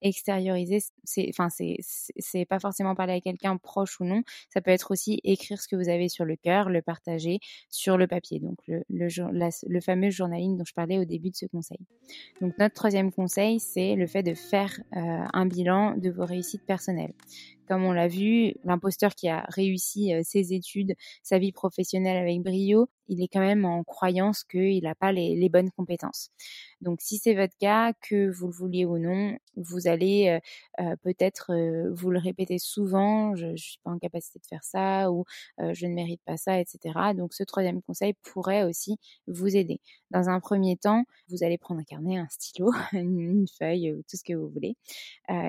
Extérioriser, c'est, enfin, c'est, pas forcément parler à quelqu'un proche ou non. Ça peut être aussi écrire ce que vous avez sur le cœur, le partager sur le papier. Donc, le, le, fameux journaling dont je parlais au début de ce conseil. Donc, notre troisième conseil, c'est le fait de faire un bilan de vos réussites personnelles. Comme on l'a vu, l'imposteur qui a réussi euh, ses études, sa vie professionnelle avec brio, il est quand même en croyance qu'il n'a pas les, bonnes compétences. Donc, si c'est votre cas, que vous le vouliez ou non, vous allez peut-être vous le répéter souvent, je ne suis pas en capacité de faire ça ou je ne mérite pas ça, etc. Donc, ce troisième conseil pourrait aussi vous aider. Dans un premier temps, vous allez prendre un carnet, un stylo, une feuille ou tout ce que vous voulez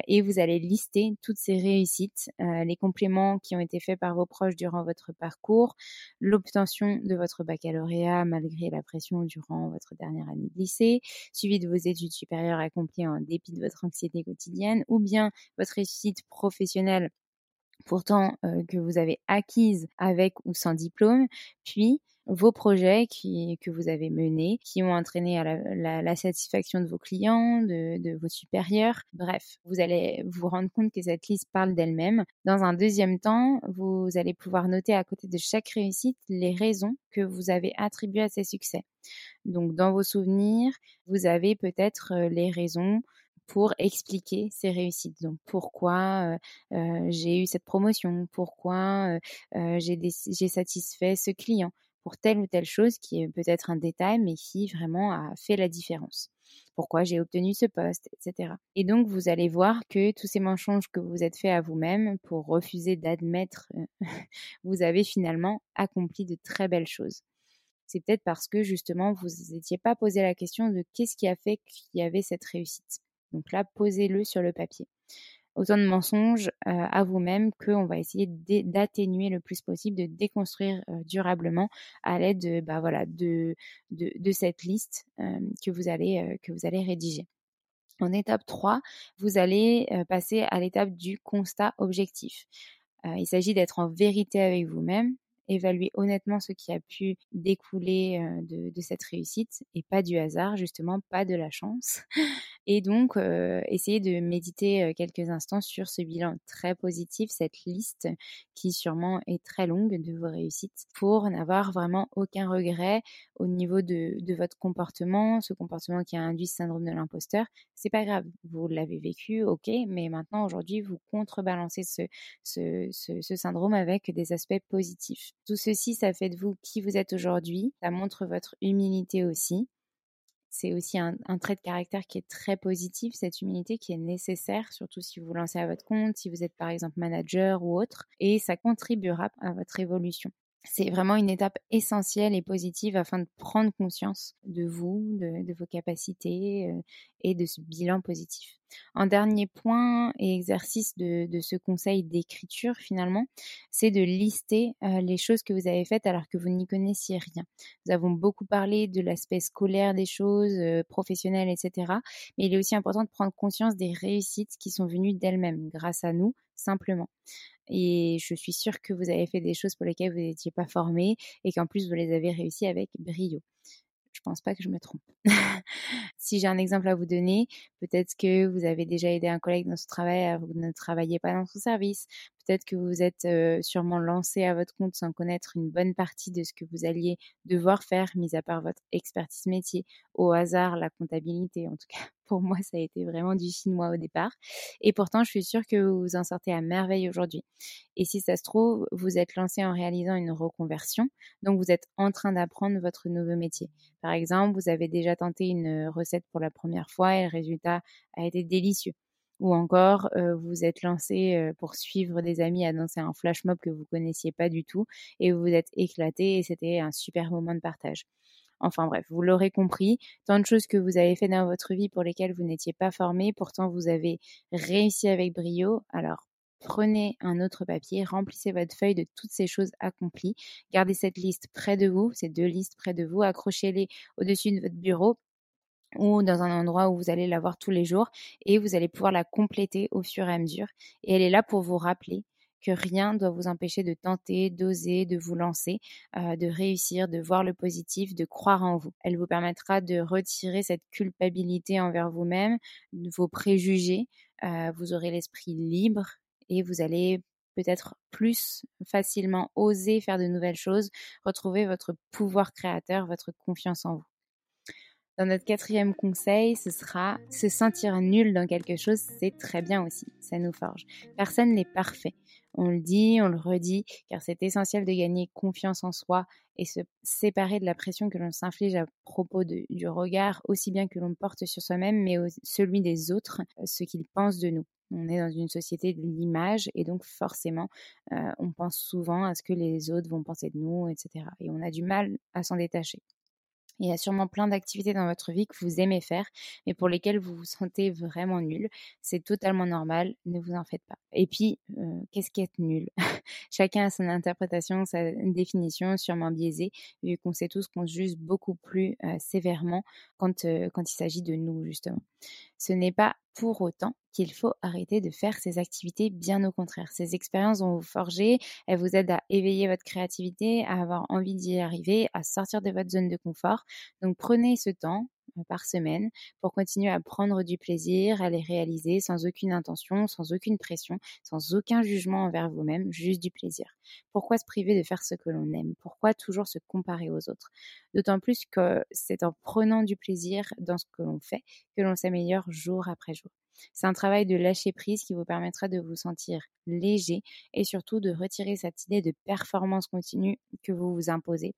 et vous allez lister toutes ces réussites, les compléments qui ont été faits par vos proches durant votre parcours, l'obtention de votre baccalauréat malgré la pression durant votre dernière année de lycée, suivi de vos études supérieures accomplies en dépit de votre anxiété quotidienne, ou bien votre réussite professionnelle. Pourtant euh, que vous avez acquise avec ou sans diplôme, puis vos projets que vous avez menés, qui ont entraîné la, satisfaction de vos clients, de, vos supérieurs. Bref, vous allez vous rendre compte que cette liste parle d'elle-même. Dans un deuxième temps, vous allez pouvoir noter à côté de chaque réussite les raisons que vous avez attribuées à ces succès. Donc, dans vos souvenirs, vous avez peut-être euh, les raisons pour expliquer ces réussites. Donc pourquoi euh, j'ai eu cette promotion, pourquoi euh, j'ai satisfait ce client, pour telle ou telle chose qui est peut-être un détail, mais qui vraiment a fait la différence. Pourquoi j'ai obtenu ce poste, etc. Et donc, vous allez voir que tous ces mensonges que vous êtes faits à vous-même pour refuser d'admettre, euh, vous avez finalement accompli de très belles choses. C'est peut-être parce que justement, vous n'étiez pas posé la question de qu'est-ce qui a fait qu'il y avait cette réussite. Donc là, posez-le sur le papier autant de mensonges euh, à vous-même qu'on va essayer d'atténuer le plus possible, de déconstruire euh, durablement à l'aide de, bah, voilà, de, cette liste euh, que, vous allez, que vous allez rédiger. En étape 3, vous allez passer à l'étape du constat objectif. il s'agit d'être en vérité avec vous-même, évaluer honnêtement ce qui a pu découler de, de, cette réussite et pas du hasard, justement, pas de la chance. Et donc, euh, essayez de méditer quelques instants sur ce bilan très positif, cette liste qui sûrement est très longue de vos réussites, pour n'avoir vraiment aucun regret au niveau de, votre comportement, ce comportement qui a induit ce syndrome de l'imposteur. C'est pas grave, vous l'avez vécu, ok, mais maintenant aujourd'hui vous contrebalancez ce, ce, ce, ce syndrome avec des aspects positifs. Tout ceci, ça fait de vous qui vous êtes aujourd'hui, ça montre votre humilité aussi c'est aussi un, trait de caractère qui est très positif, cette humilité qui est nécessaire, surtout si vous vous lancez à votre compte, si vous êtes par exemple manager ou autre, et ça contribuera à votre évolution. c'est vraiment une étape essentielle et positive afin de prendre conscience de vous, de, vos capacités euh, et de ce bilan positif. Un dernier point et exercice de, ce conseil d'écriture finalement, c'est de lister euh, les choses que vous avez faites alors que vous n'y connaissiez rien. Nous avons beaucoup parlé de l'aspect scolaire des choses, euh, professionnelles, etc. Mais il est aussi important de prendre conscience des réussites qui sont venues d'elles-mêmes, grâce à nous, simplement. Et je suis sûre que vous avez fait des choses pour lesquelles vous n'étiez pas formé et qu'en plus vous les avez réussies avec brio. Pense pas que je me trompe. si j'ai un exemple à vous donner, peut-être que vous avez déjà aidé un collègue dans son travail, vous ne travaillez pas dans son service. Peut-être que vous êtes sûrement lancé à votre compte sans connaître une bonne partie de ce que vous alliez devoir faire, mis à part votre expertise métier. Au hasard, la comptabilité, en tout cas pour moi, ça a été vraiment du chinois au départ. Et pourtant, je suis sûre que vous vous en sortez à merveille aujourd'hui. Et si ça se trouve, vous êtes lancé en réalisant une reconversion, donc vous êtes en train d'apprendre votre nouveau métier. Par exemple, vous avez déjà tenté une recette pour la première fois et le résultat a été délicieux. Ou encore, vous êtes lancé pour suivre des amis à danser un flash mob que vous connaissiez pas du tout et vous vous êtes éclaté et c'était un super moment de partage. Enfin bref, vous l'aurez compris, tant de choses que vous avez fait dans votre vie pour lesquelles vous n'étiez pas formé, pourtant vous avez réussi avec brio. Alors prenez un autre papier, remplissez votre feuille de toutes ces choses accomplies, gardez cette liste près de vous, ces deux listes près de vous, accrochez-les au-dessus de votre bureau ou dans un endroit où vous allez la voir tous les jours et vous allez pouvoir la compléter au fur et à mesure. Et elle est là pour vous rappeler que rien ne doit vous empêcher de tenter, d'oser, de vous lancer, euh, de réussir, de voir le positif, de croire en vous. Elle vous permettra de retirer cette culpabilité envers vous-même, vos préjugés. Euh, vous aurez l'esprit libre et vous allez peut-être plus facilement oser faire de nouvelles choses, retrouver votre pouvoir créateur, votre confiance en vous. Dans notre quatrième conseil, ce sera se sentir nul dans quelque chose, c'est très bien aussi, ça nous forge. Personne n'est parfait. On le dit, on le redit, car c'est essentiel de gagner confiance en soi et se séparer de la pression que l'on s'inflige à propos du regard, aussi bien que l'on porte sur soi-même, mais celui des autres, euh, ce qu'ils pensent de nous. On est dans une société de l'image et donc forcément, euh, on pense souvent à ce que les autres vont penser de nous, etc. Et on a du mal à s'en détacher. Il y a sûrement plein d'activités dans votre vie que vous aimez faire, mais pour lesquelles vous vous sentez vraiment nul. C'est totalement normal, ne vous en faites pas. Et puis, euh, qu'est-ce est nul? Chacun a son interprétation, sa définition, sûrement biaisée, vu qu'on sait tous qu'on juge beaucoup plus euh, sévèrement quand, euh, quand il s'agit de nous, justement. Ce n'est pas pour autant qu'il faut arrêter de faire ces activités, bien au contraire. Ces expériences vont vous forger, elles vous aident à éveiller votre créativité, à avoir envie d'y arriver, à sortir de votre zone de confort. Donc prenez ce temps, euh, par semaine pour continuer à prendre du plaisir, à les réaliser sans aucune intention, sans aucune pression, sans aucun jugement envers vous-même, juste du plaisir. Pourquoi se priver de faire ce que l'on aime? Pourquoi toujours se comparer aux autres? D'autant plus que c'est en prenant du plaisir dans ce que l'on fait que l'on s'améliore jour après jour. C'est un travail de lâcher prise qui vous permettra de vous sentir léger et surtout de retirer cette idée de performance continue que vous vous imposez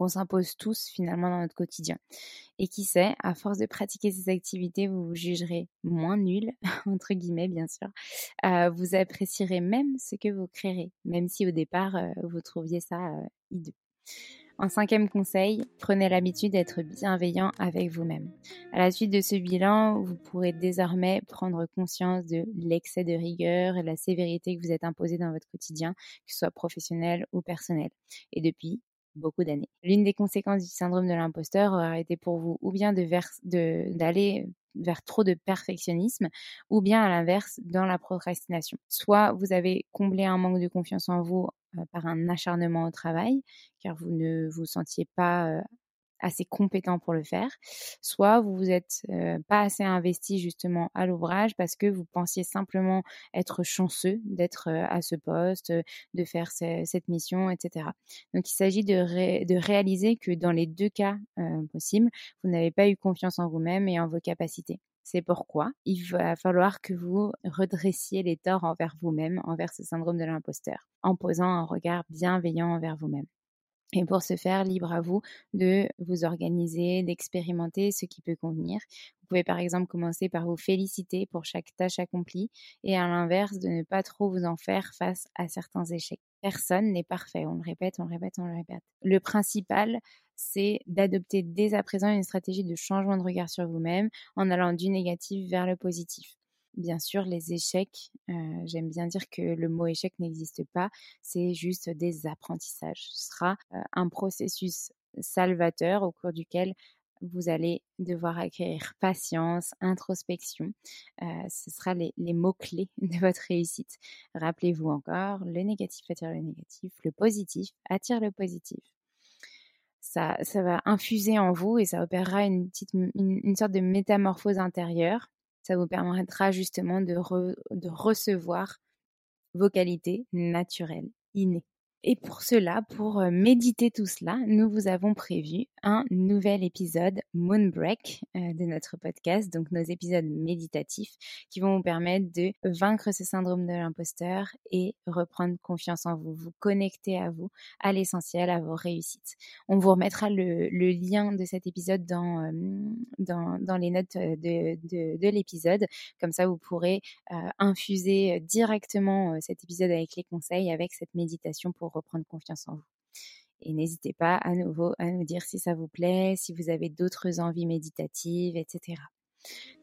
qu'on s'impose tous finalement dans notre quotidien. Et qui sait, à force de pratiquer ces activités, vous vous jugerez moins nul, entre guillemets bien sûr. Euh, vous apprécierez même ce que vous créerez, même si au départ euh, vous trouviez ça euh, hideux. En cinquième conseil, prenez l'habitude d'être bienveillant avec vous-même. À la suite de ce bilan, vous pourrez désormais prendre conscience de l'excès de rigueur et la sévérité que vous êtes imposé dans votre quotidien, que ce soit professionnel ou personnel. Et depuis, beaucoup d'années. L'une des conséquences du syndrome de l'imposteur aurait été pour vous ou bien d'aller vers trop de perfectionnisme ou bien à l'inverse dans la procrastination. Soit vous avez comblé un manque de confiance en vous euh, par un acharnement au travail car vous ne vous sentiez pas euh, assez compétent pour le faire, soit vous vous êtes euh, pas assez investi justement à l'ouvrage parce que vous pensiez simplement être chanceux d'être euh, à ce poste, de faire cette mission, etc. Donc il s'agit de, de, réaliser que dans les deux cas euh, possibles, vous n'avez pas eu confiance en vous-même et en vos capacités. C'est pourquoi il va falloir que vous redressiez les torts envers vous-même, envers ce syndrome de l'imposteur, en posant un regard bienveillant envers vous-même. Et pour ce faire, libre à vous de vous organiser, d'expérimenter ce qui peut convenir. Vous pouvez par exemple commencer par vous féliciter pour chaque tâche accomplie et à l'inverse de ne pas trop vous en faire face à certains échecs. Personne n'est parfait. On le répète, on le répète, on le répète. Le principal, c'est d'adopter dès à présent une stratégie de changement de regard sur vous-même en allant du négatif vers le positif. Bien sûr, les échecs, j'aime bien dire que le mot échec n'existe pas, c'est juste des apprentissages. Ce sera un processus salvateur au cours duquel vous allez devoir acquérir patience, introspection. Ce sera les, mots-clés de votre réussite. Rappelez-vous encore, le négatif attire le négatif, le positif attire le positif. Ça, ça va infuser en vous et ça opérera une, sorte de métamorphose intérieure. Ça vous permettra justement de, recevoir vos qualités naturelles, innées. Et pour cela, pour méditer tout cela, nous vous avons prévu un nouvel épisode Moonbreak de notre podcast, donc nos épisodes méditatifs qui vont vous permettre de vaincre ce syndrome de l'imposteur et reprendre confiance en vous, vous connecter à vous, à l'essentiel, à vos réussites. On vous remettra le, lien de cet épisode dans, dans, dans les notes de, de, de l'épisode, comme ça vous pourrez infuser directement cet épisode avec les conseils, avec cette méditation pour reprendre confiance en vous. Et n'hésitez pas à nouveau à nous dire si ça vous plaît, si vous avez d'autres envies méditatives, etc.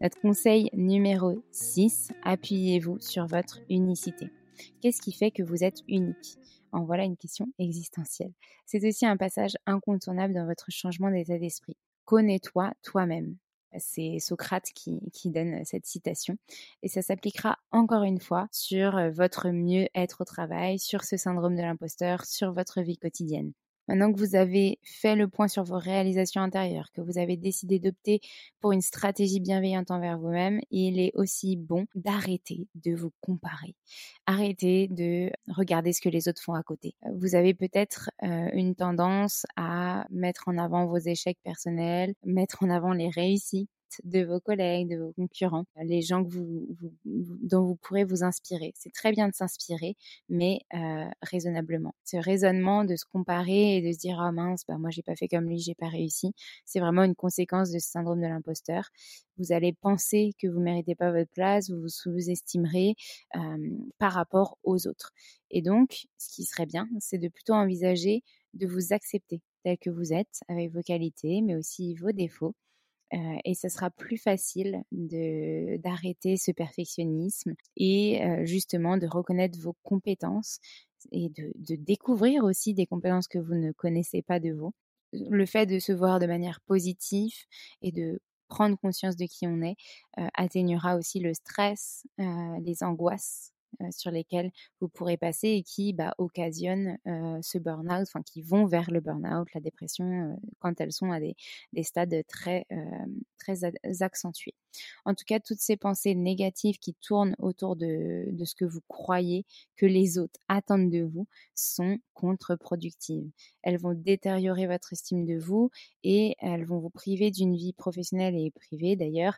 Notre conseil numéro 6, appuyez-vous sur votre unicité. Qu'est-ce qui fait que vous êtes unique? En voilà une question existentielle. C'est aussi un passage incontournable dans votre changement d'état d'esprit. Connais-toi toi-même. C'est Socrate qui, donne cette citation. Et ça s'appliquera encore une fois sur votre mieux-être au travail, sur ce syndrome de l'imposteur, sur votre vie quotidienne. Maintenant que vous avez fait le point sur vos réalisations intérieures, que vous avez décidé d'opter pour une stratégie bienveillante envers vous-même, il est aussi bon d'arrêter de vous comparer. Arrêtez de regarder ce que les autres font à côté. Vous avez peut-être une tendance à mettre en avant vos échecs personnels, mettre en avant les réussites de vos collègues, de vos concurrents, les gens dont vous pourrez vous inspirer. C'est très bien de s'inspirer, mais euh, raisonnablement. Ce raisonnement de se comparer et de se dire ah mince, bah moi j'ai pas fait comme lui, j'ai pas réussi, c'est vraiment une conséquence de ce syndrome de l'imposteur. Vous allez penser que vous méritez pas votre place, vous vous sous-estimerez euh, par rapport aux autres. Et donc, ce qui serait bien, c'est de plutôt envisager de vous accepter tel que vous êtes, avec vos qualités, mais aussi vos défauts, et ce sera plus facile d'arrêter ce perfectionnisme et justement de reconnaître vos compétences et de, de, découvrir aussi des compétences que vous ne connaissez pas de vous. Le fait de se voir de manière positive et de prendre conscience de qui on est atténuera aussi le stress, les angoisses euh, sur lesquels vous pourrez passer et qui bah, occasionnent euh, ce burn-out, enfin qui vont vers le burn-out, la dépression, euh, quand elles sont à des, des stades très, très accentués. En tout cas, toutes ces pensées négatives qui tournent autour de ce que vous croyez que les autres attendent de vous sont contre-productives. Elles vont détériorer votre estime de vous et elles vont vous priver d'une vie professionnelle et privée d'ailleurs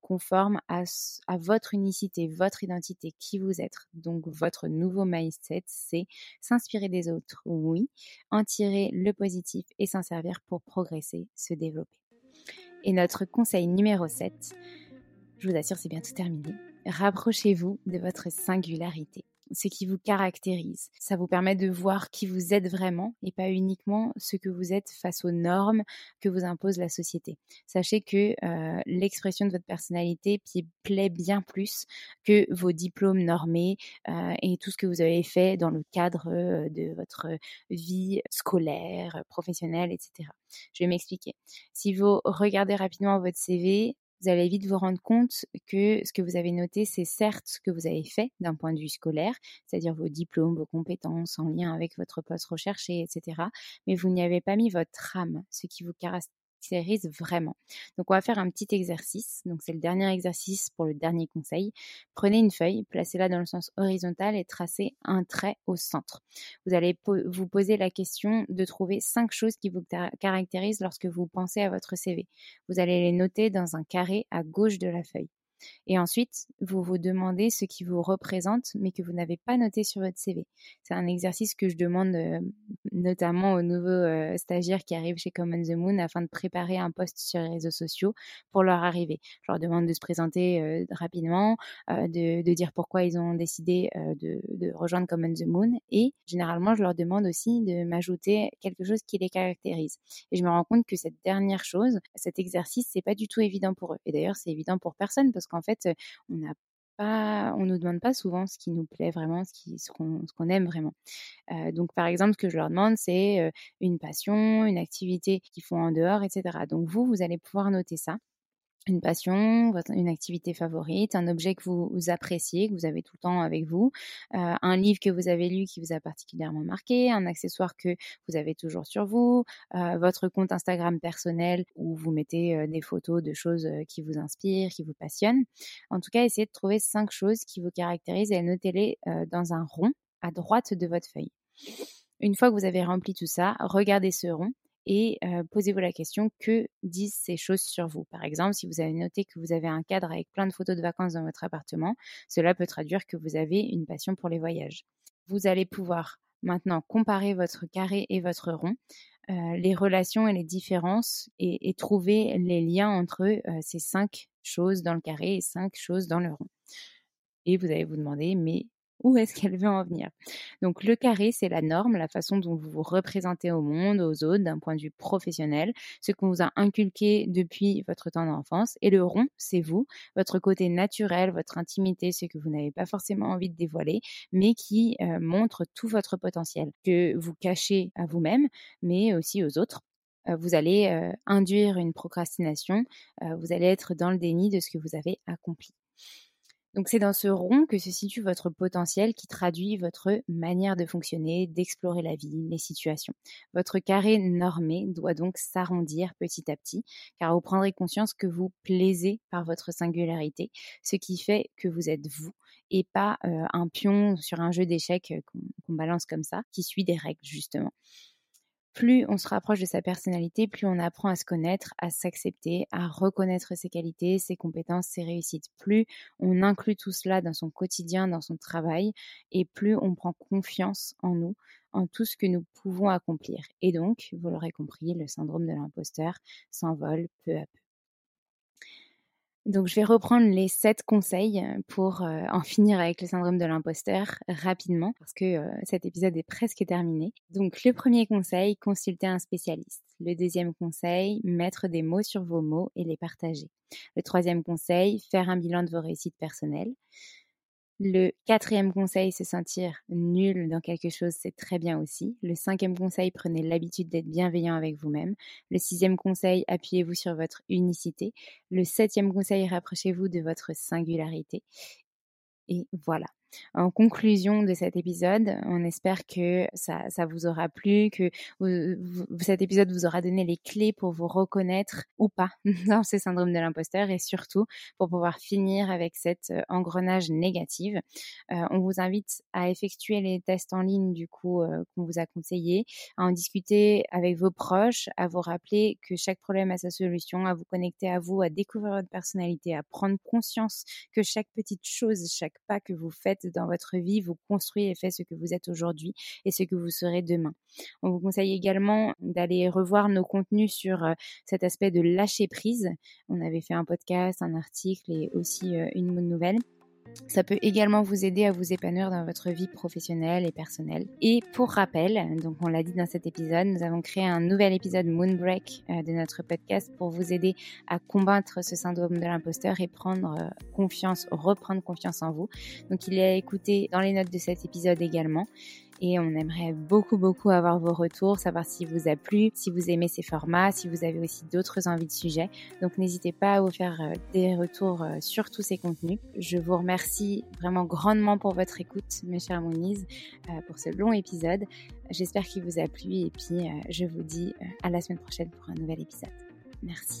conforme à, à votre unicité, votre identité, qui vous êtes donc votre nouveau mindset, c'est s'inspirer des autres, oui, en tirer le positif et s'en servir pour progresser, se développer. Et notre conseil numéro 7, je vous assure, c'est bientôt terminé. Rapprochez-vous de votre singularité ce qui vous caractérise. Ça vous permet de voir qui vous êtes vraiment et pas uniquement ce que vous êtes face aux normes que vous impose la société. Sachez que euh, l'expression de votre personnalité plaît bien plus que vos diplômes normés euh, et tout ce que vous avez fait dans le cadre euh, de votre vie scolaire, professionnelle, etc. Je vais m'expliquer. Si vous regardez rapidement votre CV, vous allez vite vous rendre compte que ce que vous avez noté, c'est certes ce que vous avez fait d'un point de vue scolaire, c'est-à-dire vos diplômes, vos compétences en lien avec votre poste recherché, etc. Mais vous n'y avez pas mis votre âme, ce qui vous vraiment. Donc on va faire un petit exercice. Donc c'est le dernier exercice pour le dernier conseil. Prenez une feuille, placez-la dans le sens horizontal et tracez un trait au centre. Vous allez vous poser la question de trouver cinq choses qui vous caractérisent lorsque vous pensez à votre CV. Vous allez les noter dans un carré à gauche de la feuille. Et ensuite, vous vous demandez ce qui vous représente, mais que vous n'avez pas noté sur votre CV. C'est un exercice que je demande euh, notamment aux nouveaux euh, stagiaires qui arrivent chez Common the Moon afin de préparer un post sur les réseaux sociaux pour leur arrivée. Je leur demande de se présenter euh, rapidement, de, dire pourquoi ils ont décidé de, rejoindre Common the Moon. Et généralement, je leur demande aussi de m'ajouter quelque chose qui les caractérise. Et je me rends compte que cette dernière chose, cet exercice, c'est pas du tout évident pour eux. Et d'ailleurs, c'est évident pour personne parce qu'en fait, on n'a pas, on nous demande pas souvent ce qui nous plaît vraiment, ce ce qu'on, aime vraiment. donc, par exemple, ce que je leur demande, c'est une passion, une activité qu'ils font en dehors, etc. Donc, vous, vous allez pouvoir noter ça une passion, une activité favorite, un objet que vous, appréciez, que vous avez tout le temps avec vous, euh, un livre que vous avez lu qui vous a particulièrement marqué, un accessoire que vous avez toujours sur vous, euh, votre compte Instagram personnel où vous mettez euh, des photos de choses qui vous inspirent, qui vous passionnent. En tout cas, essayez de trouver cinq choses qui vous caractérisent et notez-les dans un rond à droite de votre feuille. Une fois que vous avez rempli tout ça, regardez ce rond et posez-vous la question que disent ces choses sur vous? Par exemple, si vous avez noté que vous avez un cadre avec plein de photos de vacances dans votre appartement, cela peut traduire que vous avez une passion pour les voyages. Vous allez pouvoir maintenant comparer votre carré et votre rond, les relations et les différences et, trouver les liens entre ces cinq choses dans le carré et cinq choses dans le rond. Et vous allez vous demander, mais où est-ce qu'elle veut en venir. Donc le carré, c'est la norme, la façon dont vous vous représentez au monde, aux autres, d'un point de vue professionnel, ce qu'on vous a inculqué depuis votre temps d'enfance. Et le rond, c'est vous, votre côté naturel, votre intimité, ce que vous n'avez pas forcément envie de dévoiler, mais qui euh, montre tout votre potentiel, que vous cachez à vous-même, mais aussi aux autres euh, vous allez euh, induire une procrastination, vous allez être dans le déni de ce que vous avez accompli. Donc c'est dans ce rond que se situe votre potentiel qui traduit votre manière de fonctionner, d'explorer la vie, les situations. Votre carré normé doit donc s'arrondir petit à petit, car vous prendrez conscience que vous plaisez par votre singularité, ce qui fait que vous êtes vous et pas euh, un pion sur un jeu d'échecs euh, qu'on balance comme ça, qui suit des règles justement plus on se rapproche de sa personnalité, plus on apprend à se connaître, à s'accepter, à reconnaître ses qualités, ses compétences, ses réussites. Plus on inclut tout cela dans son quotidien, dans son travail, et plus on prend confiance en nous, en tout ce que nous pouvons accomplir. Et donc, vous l'aurez compris, le syndrome de l'imposteur s'envole peu à peu. Donc, je vais reprendre les sept conseils euh, pour euh, en finir avec le syndrome de l'imposteur rapidement parce que euh, cet épisode est presque terminé. Donc, le premier conseil, consulter un spécialiste. Le deuxième conseil, mettre des mots sur vos mots et les partager. Le troisième conseil, faire un bilan de vos réussites personnelles. Le quatrième conseil, se sentir nul dans quelque chose, c'est très bien aussi. Le cinquième conseil, prenez l'habitude d'être bienveillant avec vous-même. Le sixième conseil, appuyez-vous sur votre unicité. Le septième conseil, rapprochez-vous de votre singularité. Et voilà. En conclusion de cet épisode, on espère que ça, vous aura plu, que cet épisode vous aura donné les clés pour vous reconnaître ou pas dans ce syndrome de l'imposteur et surtout pour pouvoir finir avec cet euh, engrenage négative. Euh, on vous invite à effectuer les tests en ligne du coup euh, qu'on vous a conseillé, à en discuter avec vos proches, à vous rappeler que chaque problème a sa solution, à vous connecter à vous, à découvrir votre personnalité, à prendre conscience que chaque petite chose, chaque pas que vous faites dans votre vie vous construit et fait ce que vous êtes aujourd'hui et ce que vous serez demain. On vous conseille également d'aller revoir nos contenus sur euh, cet aspect de lâcher prise. On avait fait un podcast, un article et aussi euh, une nouvelle. Ça peut également vous aider à vous épanouir dans votre vie professionnelle et personnelle. Et pour rappel, donc on l'a dit dans cet épisode, nous avons créé un nouvel épisode Moonbreak euh, de notre podcast pour vous aider à combattre ce syndrome de l'imposteur et prendre euh, confiance, reprendre confiance en vous. Donc il est à écouter dans les notes de cet épisode également et on aimerait beaucoup beaucoup avoir vos retours, savoir si vous a plu, si vous aimez ces formats, si vous avez aussi d'autres envies de sujets. Donc n'hésitez pas à vous faire euh, des retours euh, sur tous ces contenus. Je vous remercie vraiment grandement pour votre écoute, mes chers Moniz, euh, pour ce long épisode. J'espère qu'il vous a plu et puis je vous dis à la semaine prochaine pour un nouvel épisode. Merci.